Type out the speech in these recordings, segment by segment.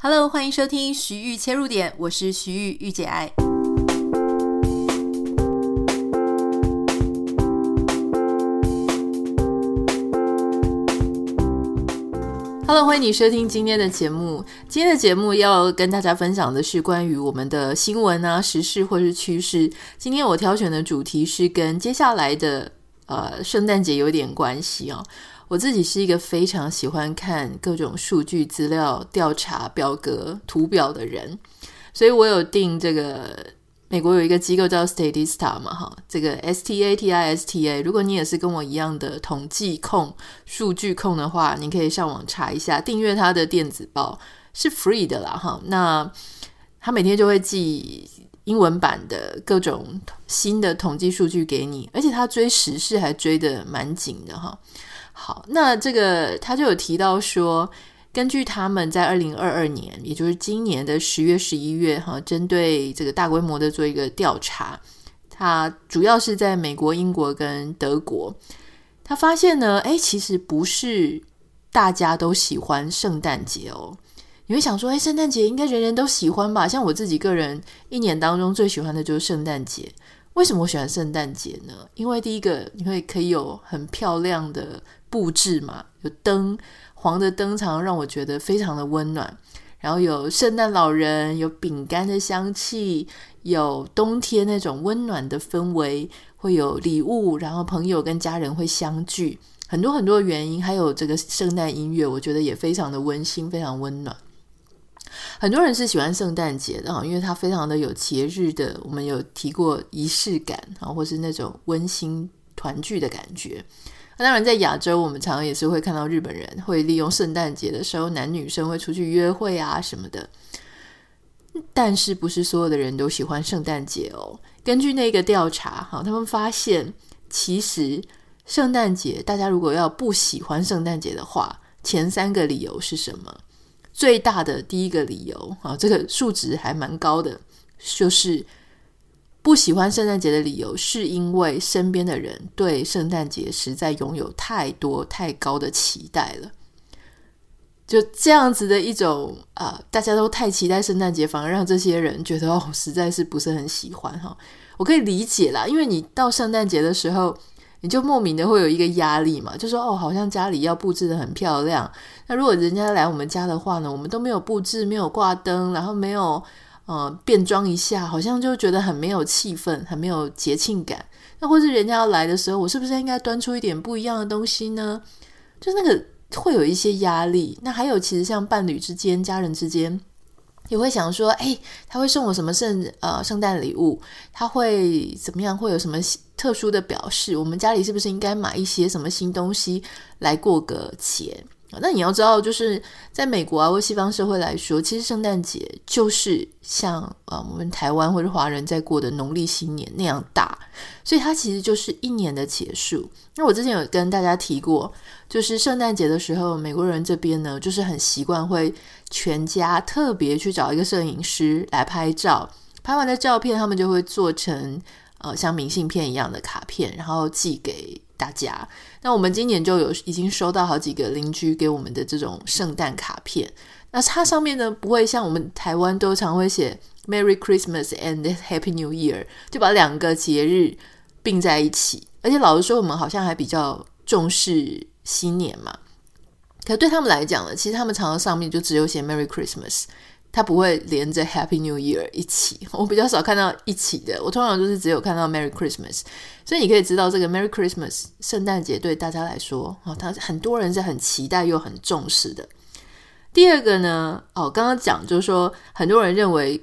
Hello，欢迎收听徐玉切入点，我是徐玉玉姐爱。Hello，欢迎你收听今天的节目。今天的节目要跟大家分享的是关于我们的新闻啊、时事或是趋势。今天我挑选的主题是跟接下来的呃圣诞节有点关系哦。我自己是一个非常喜欢看各种数据资料、调查表格、图表的人，所以我有订这个美国有一个机构叫 Statista 嘛，哈，这个 S T A T I S T A。如果你也是跟我一样的统计控、数据控的话，你可以上网查一下，订阅它的电子报是 free 的啦，哈。那他每天就会寄英文版的各种新的统计数据给你，而且他追时事还追得蛮紧的，哈。好，那这个他就有提到说，根据他们在二零二二年，也就是今年的十月、十一月，哈，针对这个大规模的做一个调查，他主要是在美国、英国跟德国，他发现呢，诶，其实不是大家都喜欢圣诞节哦。你会想说，诶，圣诞节应该人人都喜欢吧？像我自己个人，一年当中最喜欢的就是圣诞节。为什么我喜欢圣诞节呢？因为第一个，你会可以有很漂亮的。布置嘛，有灯，黄的灯常常让我觉得非常的温暖。然后有圣诞老人，有饼干的香气，有冬天那种温暖的氛围，会有礼物，然后朋友跟家人会相聚，很多很多原因，还有这个圣诞音乐，我觉得也非常的温馨，非常温暖。很多人是喜欢圣诞节的哈，因为它非常的有节日的，我们有提过仪式感啊，或是那种温馨团聚的感觉。当然，在亚洲，我们常常也是会看到日本人会利用圣诞节的时候，男女生会出去约会啊什么的。但是，不是所有的人都喜欢圣诞节哦。根据那个调查，哈，他们发现，其实圣诞节，大家如果要不喜欢圣诞节的话，前三个理由是什么？最大的第一个理由，啊，这个数值还蛮高的，就是。不喜欢圣诞节的理由，是因为身边的人对圣诞节实在拥有太多太高的期待了。就这样子的一种啊、大家都太期待圣诞节，反而让这些人觉得哦，实在是不是很喜欢哈。我可以理解啦，因为你到圣诞节的时候，你就莫名的会有一个压力嘛，就说哦，好像家里要布置得很漂亮。那如果人家来我们家的话呢，我们都没有布置，没有挂灯，然后没有。呃，变装一下，好像就觉得很没有气氛，很没有节庆感。那或是人家要来的时候，我是不是应该端出一点不一样的东西呢？就那个会有一些压力。那还有，其实像伴侣之间、家人之间，也会想说，哎，他会送我什么圣呃圣诞礼物？他会怎么样？会有什么特殊的表示？我们家里是不是应该买一些什么新东西来过个节？那你要知道，就是在美国啊，或西方社会来说，其实圣诞节就是像呃我们台湾或者华人在过的农历新年那样大，所以它其实就是一年的结束。那我之前有跟大家提过，就是圣诞节的时候，美国人这边呢，就是很习惯会全家特别去找一个摄影师来拍照，拍完的照片他们就会做成呃像明信片一样的卡片，然后寄给大家。那我们今年就有已经收到好几个邻居给我们的这种圣诞卡片。那它上面呢，不会像我们台湾都常会写 Merry Christmas and Happy New Year，就把两个节日并在一起。而且老实说，我们好像还比较重视新年嘛。可对他们来讲呢，其实他们常常上面就只有写 Merry Christmas。它不会连着 Happy New Year 一起，我比较少看到一起的。我通常都是只有看到 Merry Christmas，所以你可以知道这个 Merry Christmas 圣诞节对大家来说，哦，他很多人是很期待又很重视的。第二个呢，哦，刚刚讲就是说，很多人认为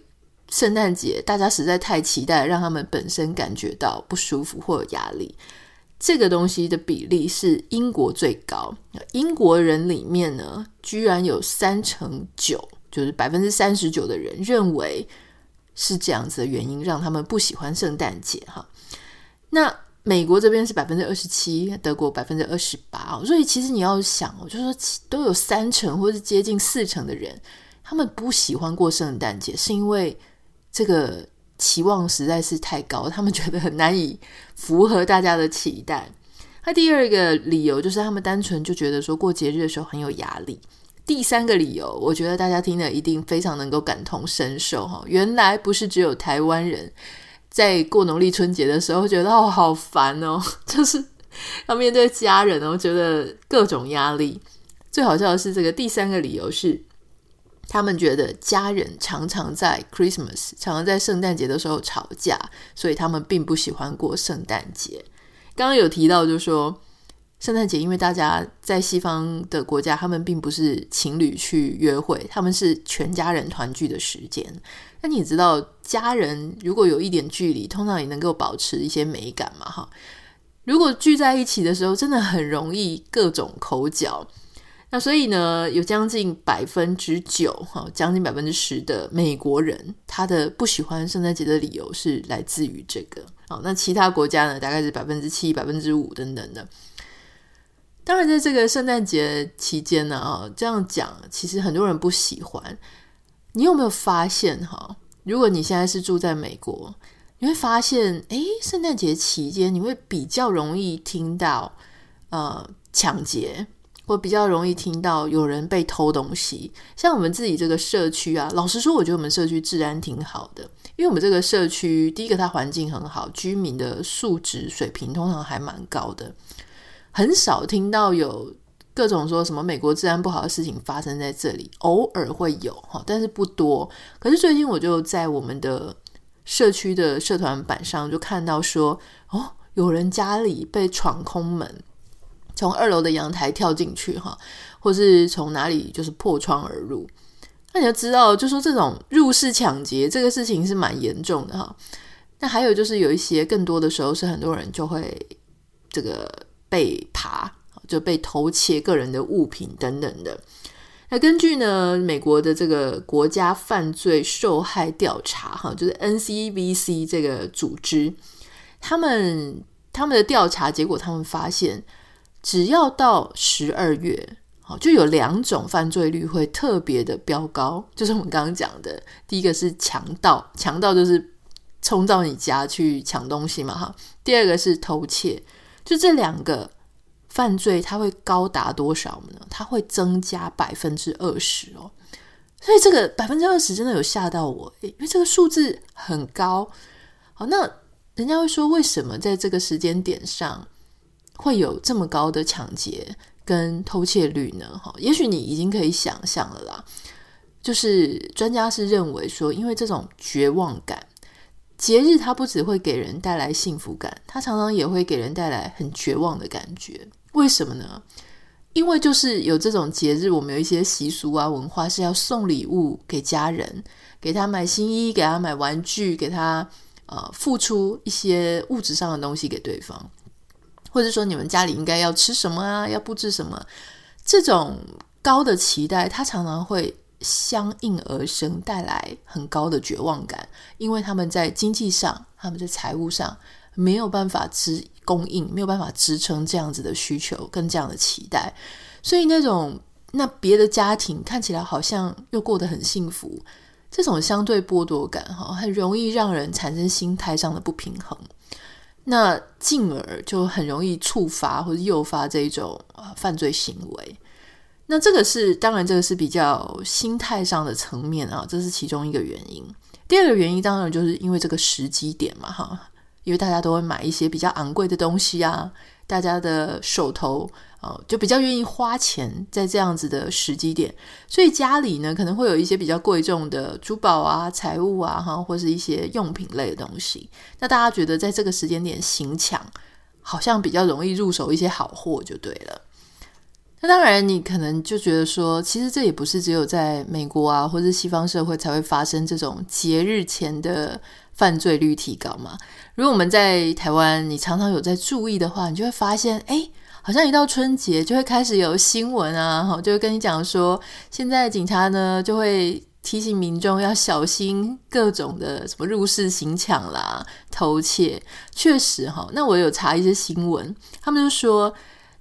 圣诞节大家实在太期待，让他们本身感觉到不舒服或有压力。这个东西的比例是英国最高，英国人里面呢，居然有三成九。就是百分之三十九的人认为是这样子的原因，让他们不喜欢圣诞节哈。那美国这边是百分之二十七，德国百分之二十八。所以其实你要想，我就说都有三成或是接近四成的人，他们不喜欢过圣诞节，是因为这个期望实在是太高，他们觉得很难以符合大家的期待。那第二个理由就是他们单纯就觉得说过节日的时候很有压力。第三个理由，我觉得大家听了一定非常能够感同身受哈。原来不是只有台湾人在过农历春节的时候觉得哦好烦哦，就是要面对家人哦，觉得各种压力。最好笑的是，这个第三个理由是，他们觉得家人常常在 Christmas，常常在圣诞节的时候吵架，所以他们并不喜欢过圣诞节。刚刚有提到，就是说。圣诞节，因为大家在西方的国家，他们并不是情侣去约会，他们是全家人团聚的时间。那你知道，家人如果有一点距离，通常也能够保持一些美感嘛？哈，如果聚在一起的时候，真的很容易各种口角。那所以呢，有将近百分之九，哈，将近百分之十的美国人，他的不喜欢圣诞节的理由是来自于这个。好，那其他国家呢，大概是百分之七、百分之五等等的。当然，在这个圣诞节期间呢，啊，这样讲其实很多人不喜欢。你有没有发现哈？如果你现在是住在美国，你会发现，诶，圣诞节期间你会比较容易听到呃抢劫，或比较容易听到有人被偷东西。像我们自己这个社区啊，老实说，我觉得我们社区治安挺好的，因为我们这个社区，第一个它环境很好，居民的素质水平通常还蛮高的。很少听到有各种说什么美国治安不好的事情发生在这里，偶尔会有哈，但是不多。可是最近我就在我们的社区的社团板上就看到说，哦，有人家里被闯空门，从二楼的阳台跳进去哈，或是从哪里就是破窗而入。那你要知道，就说这种入室抢劫这个事情是蛮严重的哈。那还有就是有一些更多的时候是很多人就会这个。被扒，就被偷窃个人的物品等等的。那根据呢，美国的这个国家犯罪受害调查，哈，就是 NCVC 这个组织，他们他们的调查结果，他们发现，只要到十二月，好，就有两种犯罪率会特别的飙高，就是我们刚刚讲的，第一个是强盗，强盗就是冲到你家去抢东西嘛，哈。第二个是偷窃。就这两个犯罪，它会高达多少呢？它会增加百分之二十哦。所以这个百分之二十真的有吓到我，因为这个数字很高。好，那人家会说，为什么在这个时间点上会有这么高的抢劫跟偷窃率呢？哈，也许你已经可以想象了啦。就是专家是认为说，因为这种绝望感。节日它不只会给人带来幸福感，它常常也会给人带来很绝望的感觉。为什么呢？因为就是有这种节日，我们有一些习俗啊、文化是要送礼物给家人，给他买新衣，给他买玩具，给他呃付出一些物质上的东西给对方，或者说你们家里应该要吃什么啊，要布置什么，这种高的期待，它常常会。相应而生，带来很高的绝望感，因为他们在经济上、他们在财务上没有办法支供应，没有办法支撑这样子的需求跟这样的期待，所以那种那别的家庭看起来好像又过得很幸福，这种相对剥夺感哈，很容易让人产生心态上的不平衡，那进而就很容易触发或者诱发这种犯罪行为。那这个是当然，这个是比较心态上的层面啊，这是其中一个原因。第二个原因当然就是因为这个时机点嘛，哈，因为大家都会买一些比较昂贵的东西啊，大家的手头啊就比较愿意花钱在这样子的时机点，所以家里呢可能会有一些比较贵重的珠宝啊、财物啊，哈，或是一些用品类的东西。那大家觉得在这个时间点行抢，好像比较容易入手一些好货，就对了。那当然，你可能就觉得说，其实这也不是只有在美国啊，或者西方社会才会发生这种节日前的犯罪率提高嘛。如果我们在台湾，你常常有在注意的话，你就会发现，哎，好像一到春节就会开始有新闻啊，哈，就会跟你讲说，现在警察呢就会提醒民众要小心各种的什么入室行抢啦、偷窃。确实哈，那我有查一些新闻，他们就说。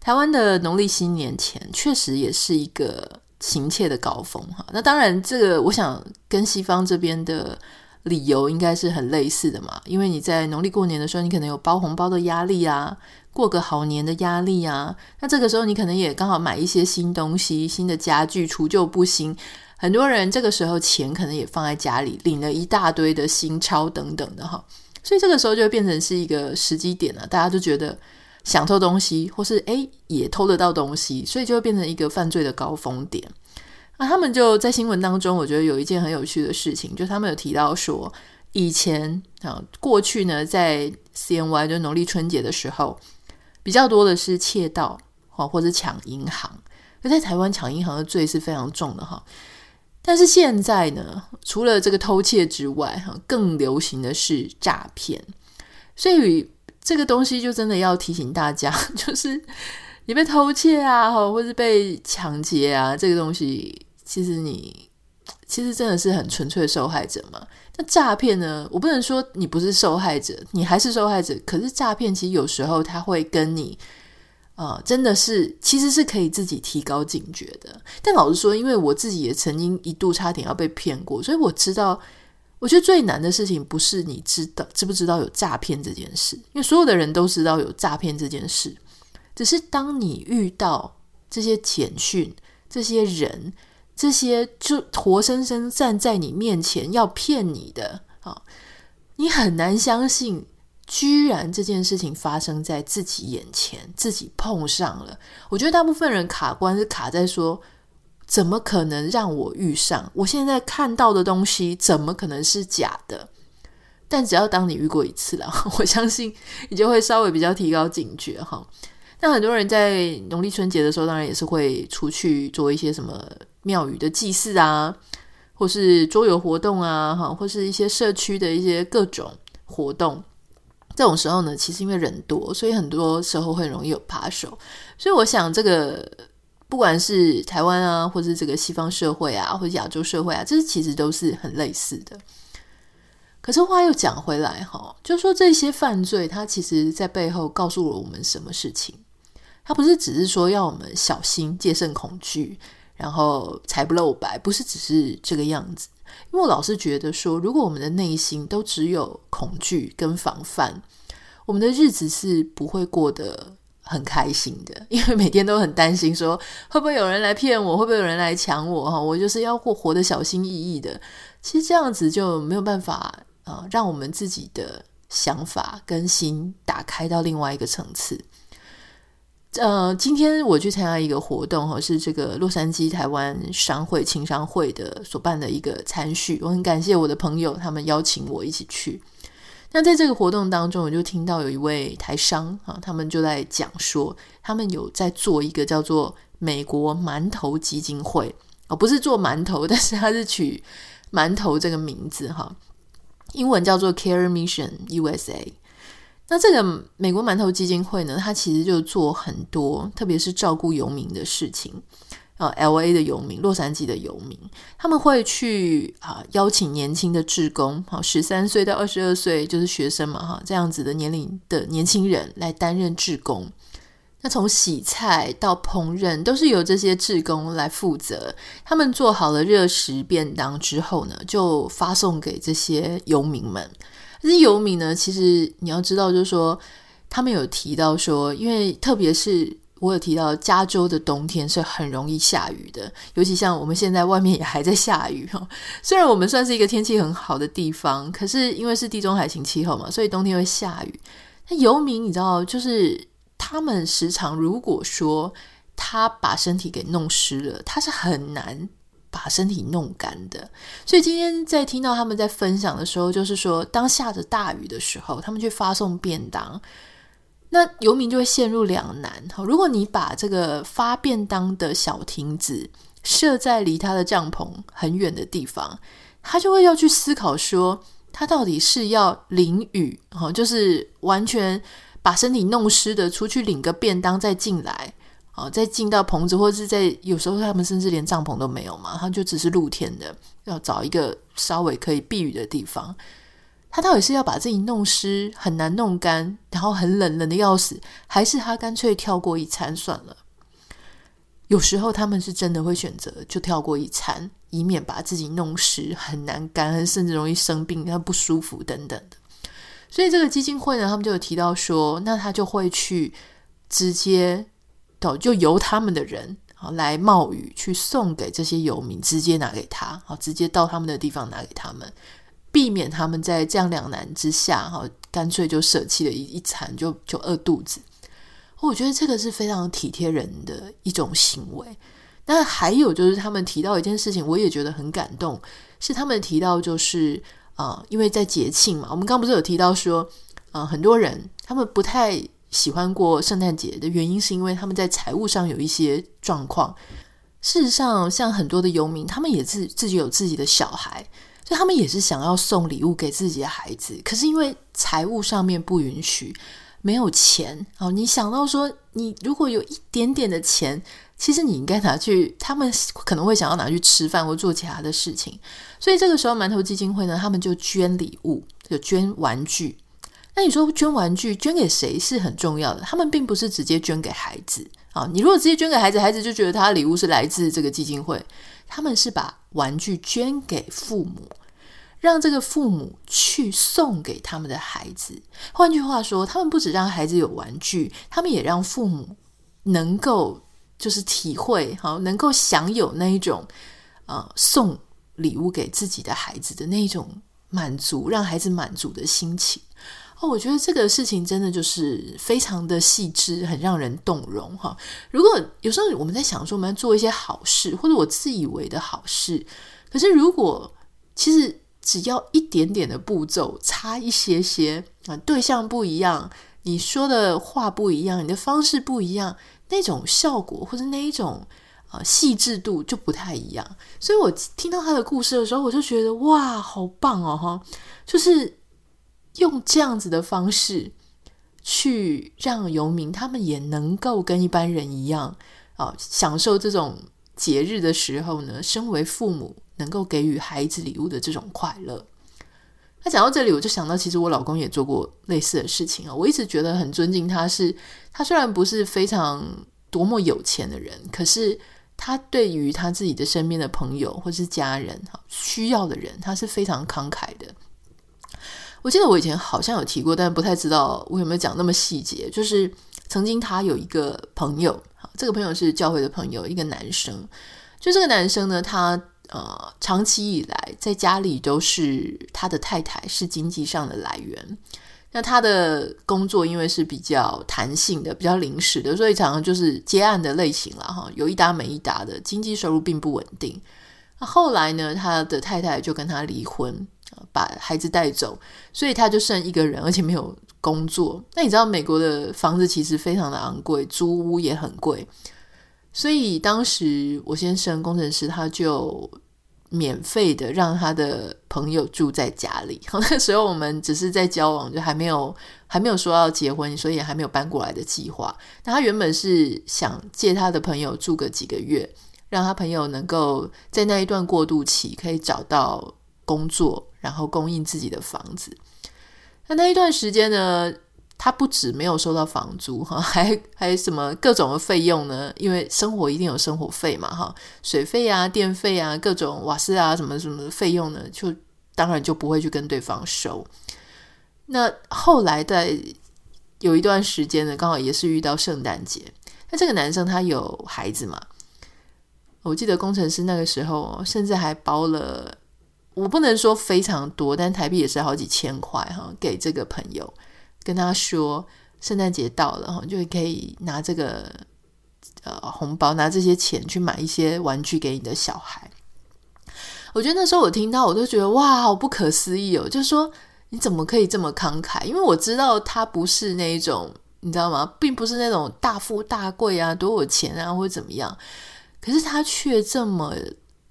台湾的农历新年前确实也是一个行窃的高峰哈。那当然，这个我想跟西方这边的理由应该是很类似的嘛，因为你在农历过年的时候，你可能有包红包的压力啊，过个好年的压力啊，那这个时候你可能也刚好买一些新东西、新的家具，除旧布新。很多人这个时候钱可能也放在家里，领了一大堆的新钞等等的哈，所以这个时候就变成是一个时机点了，大家都觉得想偷东西，或是诶也偷得到东西，所以就会变成一个犯罪的高峰点。那他们就在新闻当中，我觉得有一件很有趣的事情，就他们有提到说，以前啊，过去呢，在 CNY 就农历春节的时候，比较多的是窃盗，或者抢银行。而在台湾抢银行的罪是非常重的哈。但是现在呢，除了这个偷窃之外，哈，更流行的是诈骗。所以这个东西就真的要提醒大家，就是。你被偷窃啊，或者是被抢劫啊，这个东西其实你其实真的是很纯粹的受害者嘛。那诈骗呢？我不能说你不是受害者，你还是受害者。可是诈骗其实有时候他会跟你，呃，真的是其实是可以自己提高警觉的。但老实说，因为我自己也曾经一度差点要被骗过，所以我知道，我觉得最难的事情不是你知道知不知道有诈骗这件事，因为所有的人都知道有诈骗这件事。只是当你遇到这些简讯、这些人、这些就活生生站在你面前要骗你的啊，你很难相信，居然这件事情发生在自己眼前，自己碰上了。我觉得大部分人卡关是卡在说，怎么可能让我遇上？我现在看到的东西怎么可能是假的？但只要当你遇过一次了，我相信你就会稍微比较提高警觉哈。那很多人在农历春节的时候，当然也是会出去做一些什么庙宇的祭祀啊，或是桌游活动啊，哈，或是一些社区的一些各种活动。这种时候呢，其实因为人多，所以很多时候会容易有扒手。所以我想，这个不管是台湾啊，或是这个西方社会啊，或者亚洲社会啊，这其实都是很类似的。可是话又讲回来，哈，就说这些犯罪，它其实在背后告诉了我们什么事情？它不是只是说要我们小心、戒慎恐惧，然后财不露白，不是只是这个样子。因为我老是觉得说，如果我们的内心都只有恐惧跟防范，我们的日子是不会过得很开心的。因为每天都很担心说，会不会有人来骗我，会不会有人来抢我？哈，我就是要过活得小心翼翼的。其实这样子就没有办法啊、呃，让我们自己的想法跟心打开到另外一个层次。呃，今天我去参加一个活动哈，是这个洛杉矶台湾商会青商会的所办的一个餐叙，我很感谢我的朋友，他们邀请我一起去。那在这个活动当中，我就听到有一位台商啊，他们就在讲说，他们有在做一个叫做美国馒头基金会哦，不是做馒头，但是他是取馒头这个名字哈，英文叫做 Care Mission USA。那这个美国馒头基金会呢，它其实就做很多，特别是照顾游民的事情啊。LA 的游民，洛杉矶的游民，他们会去啊邀请年轻的志工，好，十三岁到二十二岁就是学生嘛，哈，这样子的年龄的年轻人来担任志工。那从洗菜到烹饪，都是由这些志工来负责。他们做好了热食便当之后呢，就发送给这些游民们。这些游民呢，其实你要知道，就是说，他们有提到说，因为特别是我有提到，加州的冬天是很容易下雨的，尤其像我们现在外面也还在下雨哈。虽然我们算是一个天气很好的地方，可是因为是地中海型气候嘛，所以冬天会下雨。那游民你知道，就是他们时常如果说他把身体给弄湿了，他是很难。把身体弄干的，所以今天在听到他们在分享的时候，就是说，当下着大雨的时候，他们去发送便当，那游民就会陷入两难。如果你把这个发便当的小亭子设在离他的帐篷很远的地方，他就会要去思考说，他到底是要淋雨，就是完全把身体弄湿的出去领个便当再进来。哦，再进到棚子，或者是在有时候他们甚至连帐篷都没有嘛，他就只是露天的，要找一个稍微可以避雨的地方。他到底是要把自己弄湿，很难弄干，然后很冷，冷的要死，还是他干脆跳过一餐算了？有时候他们是真的会选择就跳过一餐，以免把自己弄湿，很难干，甚至容易生病，他不舒服等等的。所以这个基金会呢，他们就有提到说，那他就会去直接到就由他们的人啊来冒雨去送给这些游民，直接拿给他，好，直接到他们的地方拿给他们，避免他们在这样两难之下，哈，干脆就舍弃了一一餐，就就饿肚子。我觉得这个是非常体贴人的一种行为。那还有就是他们提到一件事情，我也觉得很感动，是他们提到就是啊、呃，因为在节庆嘛，我们刚不是有提到说，啊、呃，很多人他们不太喜欢过圣诞节的原因，是因为他们在财务上有一些状况。事实上，像很多的游民，他们也自自己有自己的小孩，所以他们也是想要送礼物给自己的孩子，可是因为财务上面不允许。没有钱哦，你想到说，你如果有一点点的钱，其实你应该拿去，他们可能会想要拿去吃饭或做其他的事情。所以这个时候，馒头基金会呢，他们就捐礼物，就捐玩具。那你说捐玩具捐给谁是很重要的？他们并不是直接捐给孩子啊。你如果直接捐给孩子，孩子就觉得他的礼物是来自这个基金会。他们是把玩具捐给父母。让这个父母去送给他们的孩子。换句话说，他们不止让孩子有玩具，他们也让父母能够就是体会，好，能够享有那一种呃送礼物给自己的孩子的那一种满足，让孩子满足的心情。哦，我觉得这个事情真的就是非常的细致，很让人动容哈。如果有时候我们在想说，我们要做一些好事，或者我自以为的好事，可是如果其实。只要一点点的步骤，差一些些啊，对象不一样，你说的话不一样，你的方式不一样，那种效果或者那一种啊细致度就不太一样。所以我听到他的故事的时候，我就觉得哇，好棒哦哈！就是用这样子的方式去让游民他们也能够跟一般人一样啊，享受这种节日的时候呢，身为父母。能够给予孩子礼物的这种快乐。那讲到这里，我就想到，其实我老公也做过类似的事情啊。我一直觉得很尊敬他是，他虽然不是非常多么有钱的人，可是他对于他自己的身边的朋友或是家人哈需要的人，他是非常慷慨的。我记得我以前好像有提过，但不太知道我有没有讲那么细节。就是曾经他有一个朋友，这个朋友是教会的朋友，一个男生。就这个男生呢，他。呃，长期以来在家里都是他的太太是经济上的来源。那他的工作因为是比较弹性的、比较临时的，所以常常就是接案的类型了哈，有一搭没一搭的，经济收入并不稳定。那后来呢，他的太太就跟他离婚，把孩子带走，所以他就剩一个人，而且没有工作。那你知道美国的房子其实非常的昂贵，租屋也很贵。所以当时我先生工程师他就免费的让他的朋友住在家里。那时候我们只是在交往，就还没有还没有说要结婚，所以还没有搬过来的计划。那他原本是想借他的朋友住个几个月，让他朋友能够在那一段过渡期可以找到工作，然后供应自己的房子。那那一段时间呢，他不止没有收到房租哈，还还什么各种的费用呢？因为生活一定有生活费嘛哈，水费啊、电费啊、各种瓦斯啊什么什么的费用呢，就当然就不会去跟对方收。那后来在有一段时间呢，刚好也是遇到圣诞节。那这个男生他有孩子嘛？我记得工程师那个时候甚至还包了，我不能说非常多，但台币也是好几千块哈，给这个朋友。跟他说，圣诞节到了哈，就可以拿这个呃红包，拿这些钱去买一些玩具给你的小孩。我觉得那时候我听到，我都觉得哇，好不可思议哦！就是说你怎么可以这么慷慨？因为我知道他不是那一种，你知道吗？并不是那种大富大贵啊，多有钱啊，或者怎么样。可是他却这么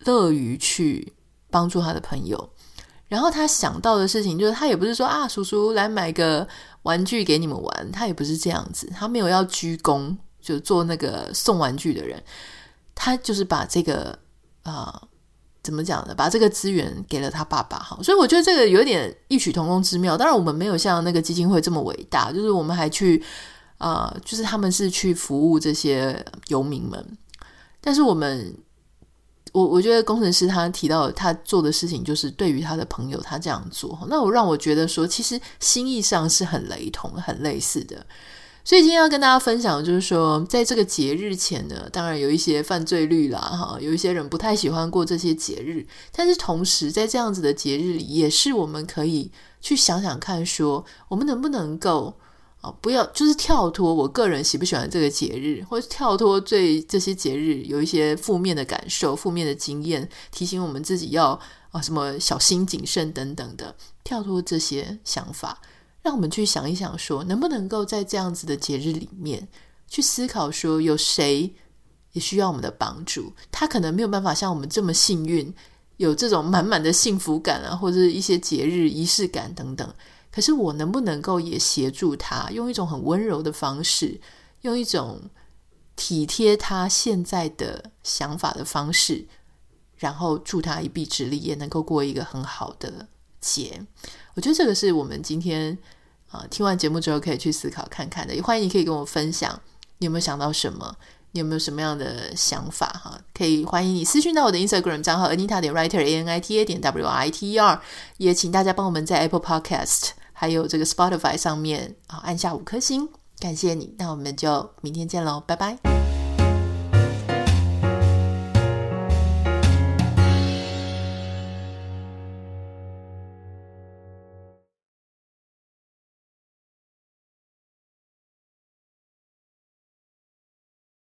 乐于去帮助他的朋友。然后他想到的事情就是，他也不是说啊，叔叔来买个玩具给你们玩，他也不是这样子，他没有要鞠躬，就做那个送玩具的人，他就是把这个啊、怎么讲呢？把这个资源给了他爸爸哈，所以我觉得这个有点异曲同工之妙。当然，我们没有像那个基金会这么伟大，就是我们还去啊、就是他们是去服务这些游民们。但是我们，我我觉得工程师他提到他做的事情，就是对于他的朋友他这样做，那我让我觉得说，其实心意上是很雷同、很类似的。所以今天要跟大家分享就是说，在这个节日前呢，当然有一些犯罪率啦，哈，有一些人不太喜欢过这些节日，但是同时在这样子的节日里，也是我们可以去想想看，说我们能不能够啊，不要就是跳脱我个人喜不喜欢这个节日，或者跳脱对这些节日有一些负面的感受、负面的经验，提醒我们自己要啊什么小心谨慎等等的，跳脱这些想法。让我们去想一想，说能不能够在这样子的节日里面去思考，说有谁也需要我们的帮助。他可能没有办法像我们这么幸运，有这种满满的幸福感啊，或者一些节日仪式感等等。可是我能不能够也协助他，用一种很温柔的方式，用一种体贴他现在的想法的方式，然后助他一臂之力，也能够过一个很好的节。我觉得这个是我们今天啊、听完节目之后可以去思考看看的。也欢迎你可以跟我分享，你有没有想到什么？你有没有什么样的想法？哈，可以欢迎你私讯到我的 Instagram 账号 Anita 点 Writer A N I T A 点 W I T E R。也请大家帮我们在 Apple Podcast 还有这个 Spotify 上面啊按下五颗星，感谢你。那我们就明天见喽，拜拜。